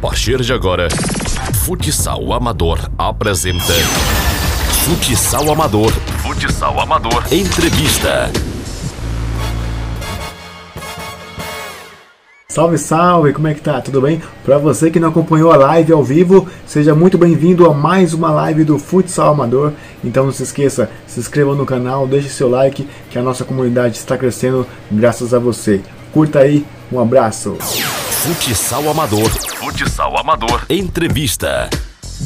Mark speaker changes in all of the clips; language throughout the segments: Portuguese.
Speaker 1: partir de agora, Futsal Amador apresenta Futsal Amador. Futsal Amador. Entrevista.
Speaker 2: Salve, salve, como é que tá? Tudo bem? Para você que não acompanhou a live ao vivo, seja muito bem-vindo a mais uma live do Futsal Amador. Então não se esqueça, se inscreva no canal, deixe seu like, que a nossa comunidade está crescendo graças a você. Curta aí, um abraço.
Speaker 1: Futsal Amador. Futsal Amador. Entrevista.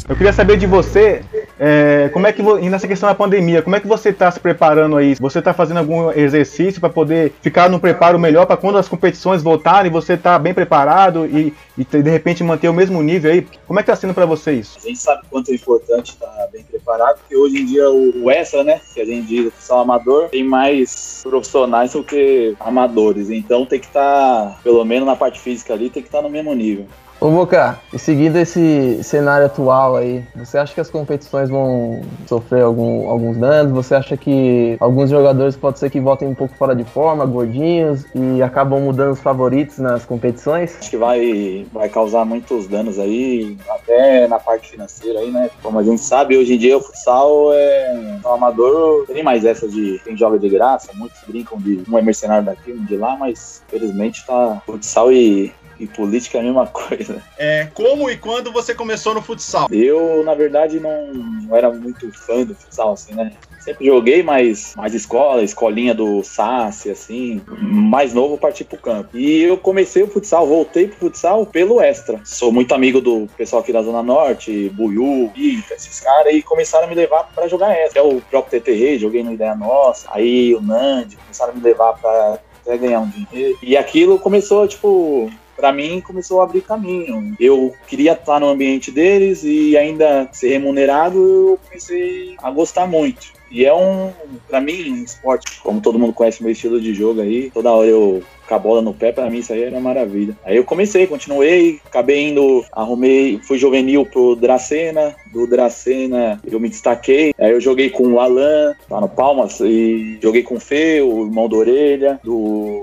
Speaker 3: Eu queria saber de você, é, como é que e nessa questão da pandemia, como é que você está se preparando aí? Você está fazendo algum exercício para poder ficar no preparo melhor para quando as competições voltarem, você está bem preparado e, e, de repente manter o mesmo nível aí? Como é que está sendo para você isso?
Speaker 4: A gente sabe quanto é importante estar tá bem preparado, porque hoje em dia o, o extra, né, que a gente diz são amador, tem mais profissionais do que amadores, então tem que estar, tá, pelo menos na parte física ali, tem que estar tá no mesmo nível.
Speaker 5: Ô Boca, e seguindo esse cenário atual aí, você acha que as competições vão sofrer algum, alguns danos? Você acha que alguns jogadores pode ser que voltem um pouco fora de forma, gordinhos, e acabam mudando os favoritos nas competições?
Speaker 4: Acho que vai, vai causar muitos danos aí, até na parte financeira aí, né? Como a gente sabe, hoje em dia o futsal é o amador, tem mais essa de quem joga de graça, muitos brincam de um é mercenário daqui, um de lá, mas felizmente tá futsal e e política é a mesma coisa.
Speaker 6: É, como e quando você começou no futsal?
Speaker 4: Eu, na verdade, não, não era muito fã do futsal, assim, né? Sempre joguei, mas mais escola, escolinha do Sassi, assim, mais novo parti pro campo. E eu comecei o futsal, voltei pro futsal pelo extra. Sou muito amigo do pessoal aqui da Zona Norte, Buiú, Ita, esses caras, e começaram a me levar para jogar extra. É o próprio TT Rei, joguei no Ideia Nossa, aí o Nandi, começaram a me levar para até ganhar um dinheiro. E aquilo começou, tipo, para mim começou a abrir caminho. Eu queria estar no ambiente deles e ainda ser remunerado, eu comecei a gostar muito. E é um, para mim, um esporte, como todo mundo conhece meu estilo de jogo aí, toda hora eu com a bola no pé, para mim isso aí era maravilha. Aí eu comecei, continuei, acabei indo, arrumei, fui juvenil pro Dracena, do Dracena eu me destaquei, aí eu joguei com o Alan, lá no Palmas, e joguei com o Fê, o irmão do Orelha, do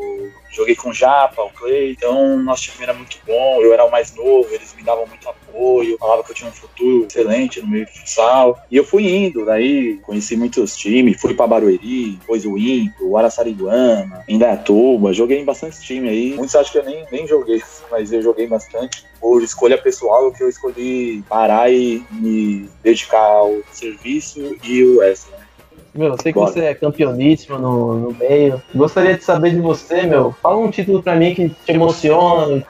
Speaker 4: joguei com o Japa, o Clay, então nosso time era muito bom, eu era o mais novo, eles me davam muito apoio, falavam que eu tinha um futuro excelente no meio do futsal. E eu fui indo, daí conheci muitos times, fui para Barueri, depois o Impo, o Araçariguama, Indaiatuba, joguei em bastante time aí. Muitos acham que eu nem, nem joguei, mas eu joguei bastante. Por escolha pessoal, que eu escolhi parar e me dedicar ao serviço e o extra.
Speaker 5: Meu, eu sei que Bora. você é campeoníssimo no, no meio. Gostaria de saber de você, meu. Fala um título pra mim que te emociona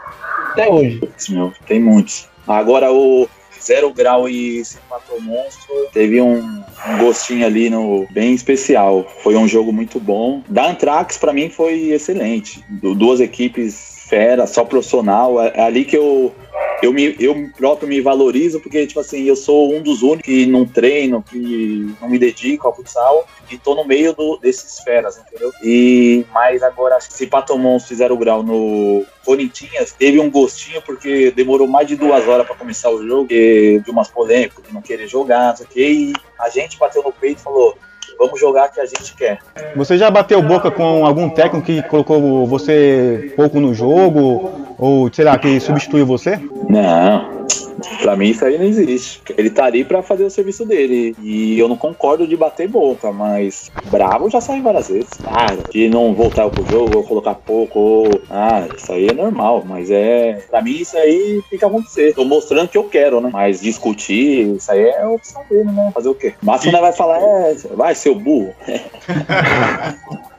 Speaker 5: até hoje.
Speaker 4: Meu, tem muitos. Agora o Zero Grau e Se Matou Monstro teve um, um, gostinho ali no bem especial. Foi um jogo muito bom. Da Antrax, para mim, foi excelente. duas equipes fera, só profissional. É, é ali que eu eu, me, eu próprio me valorizo porque, tipo assim, eu sou um dos únicos que não treino, que não me dedico ao futsal e tô no meio do, desses feras, entendeu? E, mas agora, se Patomons fizeram o grau no Corinthians, teve um gostinho porque demorou mais de duas horas para começar o jogo, de umas polêmicas, de não querer jogar, não sei o e a gente bateu no peito e falou, vamos jogar que a gente quer.
Speaker 3: Você já bateu boca com algum técnico que colocou você pouco no jogo? Ou será que substituiu você?
Speaker 4: Não, Pra mim isso aí não existe. Ele tá ali pra fazer o serviço dele. E eu não concordo de bater boca, mas bravo já sai várias vezes. Ah, de não voltar pro jogo, ou colocar pouco, ou. Ah, isso aí é normal. Mas é. Pra mim isso aí tem que acontecer. Tô mostrando que eu quero, né? Mas discutir, isso aí é a opção dele, né? Fazer o quê? Mas você vai falar, é, vai, seu burro.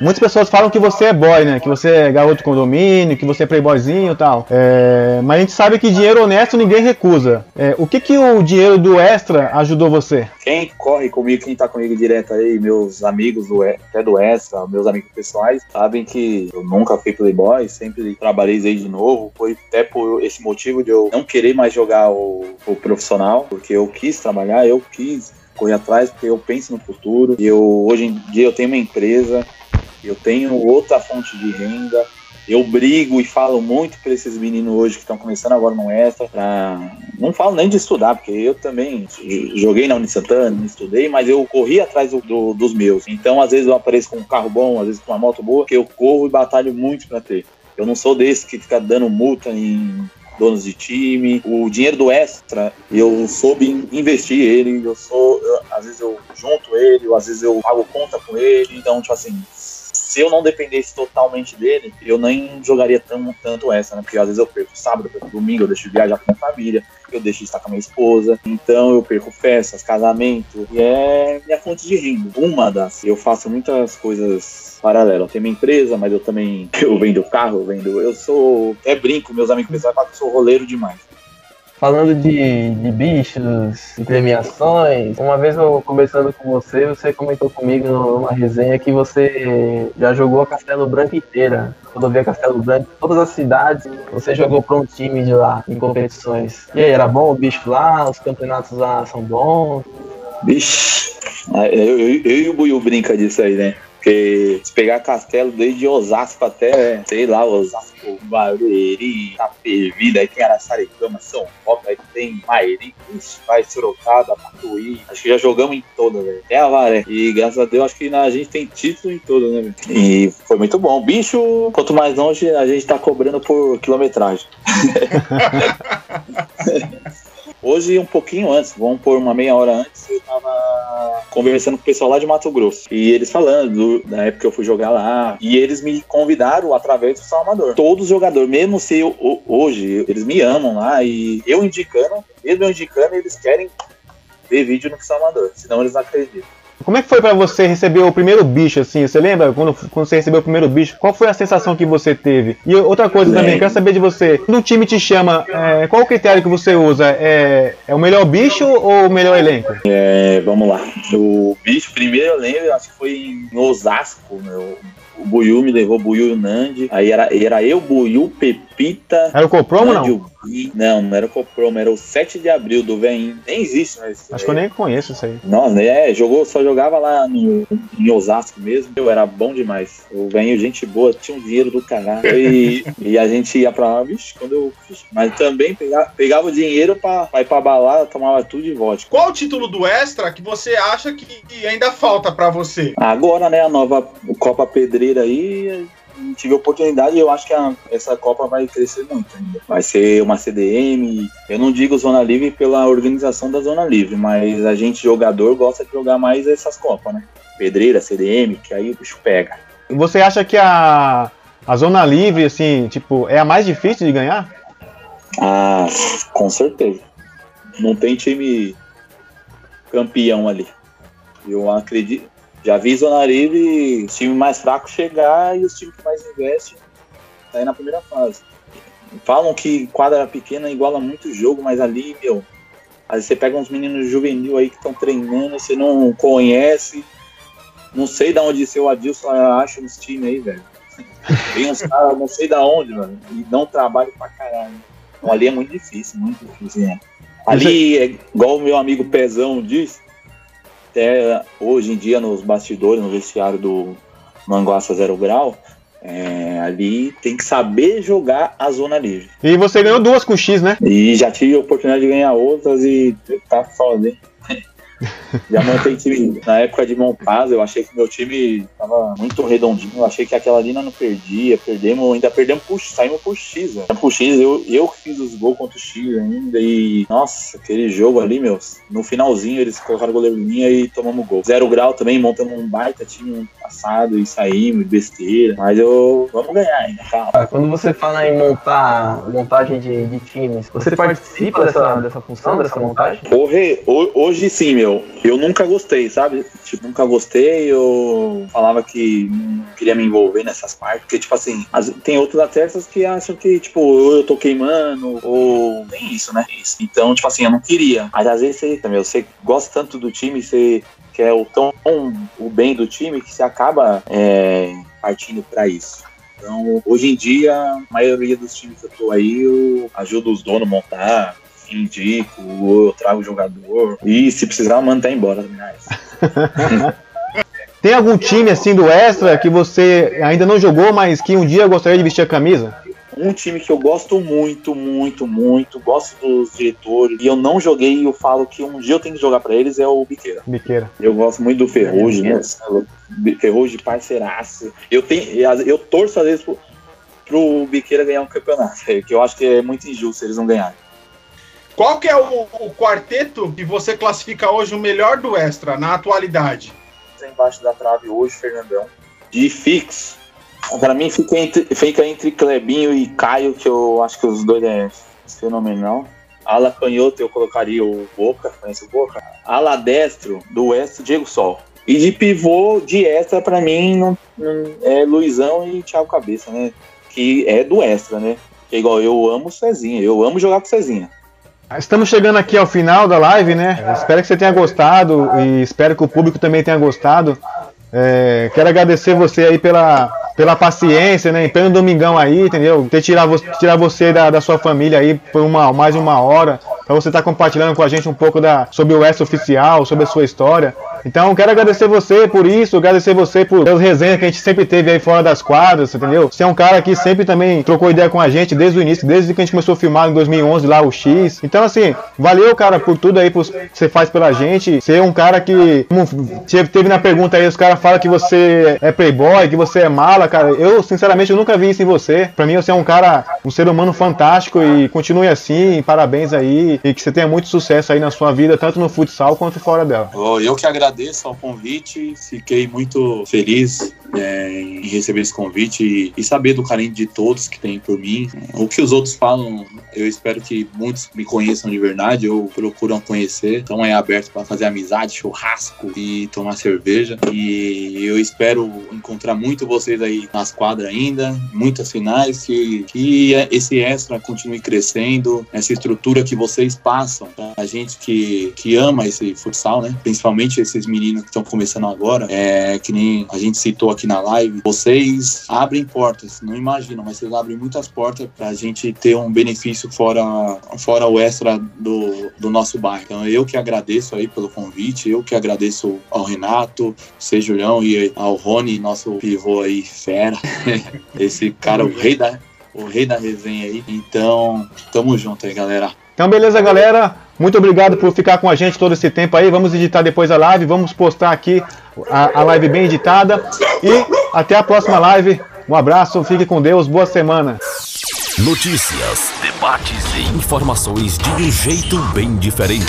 Speaker 3: Muitas pessoas falam que você é boy, né? Que você é garoto de condomínio, que você é playboyzinho e tal. É... Mas a gente sabe que dinheiro honesto ninguém recusa. É... O que, que o dinheiro do Extra ajudou você?
Speaker 4: Quem corre comigo, quem tá comigo direto aí, meus amigos do, até do Extra, meus amigos pessoais, sabem que eu nunca fui playboy, sempre trabalhei desde novo. Foi até por esse motivo de eu não querer mais jogar o, o profissional, porque eu quis trabalhar, eu quis correr atrás, porque eu penso no futuro. Eu, hoje em dia eu tenho uma empresa, eu tenho outra fonte de renda. Eu brigo e falo muito para esses meninos hoje que estão começando agora no Extra. Pra... Não falo nem de estudar, porque eu também joguei na Unisantana, estudei, mas eu corri atrás do, do, dos meus. Então, às vezes, eu apareço com um carro bom, às vezes com uma moto boa, que eu corro e batalho muito para ter. Eu não sou desse que fica dando multa em donos de time. O dinheiro do extra, eu soube investir ele, eu sou, eu- às vezes eu junto ele, ou às vezes eu pago conta com ele. Então, tipo assim, se eu não dependesse totalmente dele, eu nem jogaria tão, tanto essa, né? Porque às vezes eu perco sábado, eu perco domingo, eu deixo de viajar com a minha família, eu deixo de estar com a minha esposa, então eu perco festas, casamento, e é minha fonte de renda. Uma das. Eu faço muitas coisas paralelas. Eu tenho minha empresa, mas eu também eu vendo carro, eu vendo. Eu sou. Até brinco, meus amigos pensam que eu sou roleiro demais.
Speaker 5: Falando de, de bichos, de premiações, uma vez eu conversando com você, você comentou comigo numa resenha que você já jogou a Castelo Branco inteira, rodovia Castelo Branco, todas as cidades, você jogou para um time de lá em competições. E aí, era bom o bicho lá? Os campeonatos lá são bons?
Speaker 4: Ah, eu, eu, eu e o Buiu brinca disso aí, né? Porque se pegar castelo desde Osasco até, sei lá, Osasco, Barueri, Itapevi, daí tem Araçaricama, São Paulo, daí tem Mairi, vai Sorocaba, Patuí. Acho que já jogamos em todas, velho. Até a Varé. E graças a Deus, acho que a gente tem título em todas, né, velho? E foi muito bom. Bicho, quanto mais longe, a gente tá cobrando por quilometragem. Hoje, um pouquinho antes, vamos por uma meia hora antes, eu tava conversando com o pessoal lá de Mato Grosso. E eles falando do- da época que eu fui jogar lá. E eles me convidaram através do Salvador. Todos os jogadores, mesmo se eu, ho- hoje, eles me amam lá. E eu indicando, mesmo eu indicando, eles querem ver vídeo no Salvador. Senão eles não acreditam.
Speaker 3: Como é que foi pra você receber o primeiro bicho, assim? Você lembra quando, quando você recebeu o primeiro bicho? Qual foi a sensação que você teve? E outra coisa também, quero saber de você. Quando um time te chama, é, qual o critério que você usa? É, é o melhor bicho ou o melhor elenco?
Speaker 4: É, vamos lá. O bicho, primeiro eu lembro, acho que foi em Osasco, meu. O Buiu me levou, Buiu e o Nandi. Aí era, era eu, Buiu, Pepita.
Speaker 3: Era o Copromo ou
Speaker 4: Nandi,
Speaker 3: não?
Speaker 4: o. Não, não era o Copromo, era o 7 de abril do Vem. Nem existe, mas.
Speaker 3: Acho que eu nem conheço isso aí.
Speaker 4: Nossa, é, jogou, só jogava lá no, em Osasco mesmo. Eu era bom demais. O velho, gente boa, tinha um dinheiro do caralho. E, e a gente ia pra lá, bicho, quando eu. Mas também pegava, pegava o dinheiro pra, pra ir pra balada, tomava tudo de vodka.
Speaker 6: Qual o título do Extra que você acha que que ainda falta pra você?
Speaker 4: Agora, né, a nova Copa Pedreira aí, tive oportunidade e eu acho que a- essa Copa vai crescer muito ainda. Vai ser uma CDM, eu não digo Zona Livre pela organização da Zona Livre, mas a gente, jogador, gosta de jogar mais essas Copas, né? Pedreira, CDM, que aí o bicho pega.
Speaker 3: Você acha que a, a Zona Livre, assim, tipo, é a mais difícil de ganhar?
Speaker 4: Ah, com certeza. Não tem time campeão ali. Eu acredito. Já vi Zona Livre, os times mais fracos chegar e os times que mais investem sair na primeira fase. Falam que quadra pequena iguala muito jogo, mas ali, meu, aí você pega uns meninos juvenil aí que estão treinando, você não conhece. Não sei da onde seu Adilson acha nos times aí, velho. Tem uns caras, não sei da onde, mano, e dão trabalho pra caralho. Então ali é muito difícil, muito difícil. né? Ali, é igual o meu amigo Pezão diz, até hoje em dia nos bastidores, no vestiário do Manguaça Zero Grau, é, ali tem que saber jogar a zona livre.
Speaker 3: E você ganhou duas com X, né?
Speaker 4: E já tive a oportunidade de ganhar outras e tá foda, hein? Já montei time na época de Montaz, eu achei que meu time tava muito redondinho, eu achei que aquela ali nós não perdia, perdemos, ainda perdemos por, saímos por X. Por X, eu, eu fiz os gols contra o X ainda e, nossa, aquele jogo ali, meu, no finalzinho eles colocaram o goleiro linha e tomamos gol. Zero grau também, montamos um baita time passado e saímos, besteira, mas eu, vamos ganhar ainda, calma.
Speaker 5: Ah, Quando você fala em montar montagem de, de times, você participa dessa, dessa função, dessa montagem?
Speaker 4: Hoje, ho- hoje sim, meu. Eu nunca gostei, sabe? Tipo, nunca gostei. Eu falava que não queria me envolver nessas partes. Porque, tipo assim, as- tem outros atletas que acham que, tipo, eu tô queimando, ou tem isso, né? Isso. Então, tipo assim, eu não queria. Mas às vezes você, meu, você gosta tanto do time, você quer o tão o bem do time que você acaba é, partindo pra isso. Então, hoje em dia, a maioria dos times que eu tô aí, eu ajudo os donos a montar, indico, eu trago o jogador. E se precisar, manda tá embora. Aliás.
Speaker 3: Tem algum time, assim, do Extra que você ainda não jogou, mas que um dia gostaria de vestir a camisa?
Speaker 4: Um time que eu gosto muito, muito, muito, gosto dos diretores, e eu não joguei e eu falo que um dia eu tenho que jogar pra eles é o Biqueira.
Speaker 3: Biqueira.
Speaker 4: Eu gosto muito do Ferrugem, né? Ferrugem parceiraço. Eu tenho, eu torço às vezes pro,
Speaker 7: pro Biqueira ganhar um campeonato, que eu acho que é muito injusto eles não ganharem.
Speaker 6: Qual que é o, o quarteto que você classifica hoje o melhor do Extra, na atualidade?
Speaker 7: Embaixo da trave hoje, Fernandão. De fixo. Pra mim fica entre, fica entre Clebinho e Caio, que eu acho que os dois é fenomenal. Ala canhoto eu colocaria o Boca, conhece o Boca? Ala destro do Oeste, Diego Sol. E de pivô, de extra, pra mim, não, não- é Luizão e Thiago Cabeça, né? Que é do extra, né? Que é igual, eu amo o Cezinha, eu amo jogar com o Cezinha.
Speaker 3: Estamos chegando aqui ao final da live, né? Espero que você tenha gostado e espero que o público também tenha gostado. É, quero agradecer você aí pela, pela paciência, né? Pleno domingão aí, entendeu? Ter tirar, vo tirar você da, da sua família aí por uma, mais uma hora, para você estar compartilhando com a gente um pouco da, sobre o S oficial, sobre a sua história. Então, quero agradecer você por isso, agradecer você por pelas resenhas que a gente sempre teve aí fora das quadras, entendeu? Você é um cara que sempre também trocou ideia com a gente desde o início, desde que a gente começou a filmar em 2011 lá o X. Então, assim, valeu, cara, por tudo aí por- que você faz pela gente. Você é um cara que, como te- teve na pergunta aí, os caras falam que você é playboy, que você é mala, cara. Eu, sinceramente, eu nunca vi isso em você. Pra mim, você é um cara, um ser humano fantástico e continue assim. Parabéns aí e que você tenha muito sucesso aí na sua vida, tanto no futsal quanto fora dela.
Speaker 4: Eu que agradeço ao convite, fiquei muito feliz é, em receber esse convite e, e saber do carinho de todos que tem por mim. O que os outros falam, eu espero que muitos me conheçam de verdade, ou procuram conhecer. Então é aberto para fazer amizade, churrasco e tomar cerveja. E eu espero encontrar muito vocês aí nas quadras ainda, muitas finais, que, que esse extra continue crescendo, essa estrutura que vocês passam pra gente que, que ama esse futsal, né? Principalmente esses meninos que estão começando agora, é que nem a gente citou aqui na live, vocês abrem portas, não imaginam, mas vocês abrem muitas portas pra gente ter um benefício fora, fora o extra do, do nosso bairro. Então eu que agradeço aí pelo convite, eu que agradeço ao Renato, você Julião e ao Rony, nosso pivô aí, fera. Esse cara, o rei da, o rei da resenha aí. Então, tamo junto aí, galera.
Speaker 3: Então, beleza, galera. Muito obrigado por ficar com a gente todo esse tempo aí. Vamos editar depois a live, vamos postar aqui a, a live bem editada. E até a próxima live. Um abraço, fique com Deus, boa semana.
Speaker 1: Notícias, debates e informações de um jeito bem diferente.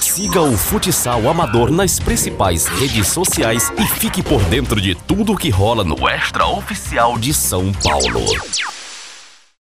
Speaker 1: Siga o Futsal Amador nas principais redes sociais e fique por dentro de tudo que rola no Extra Oficial de São Paulo.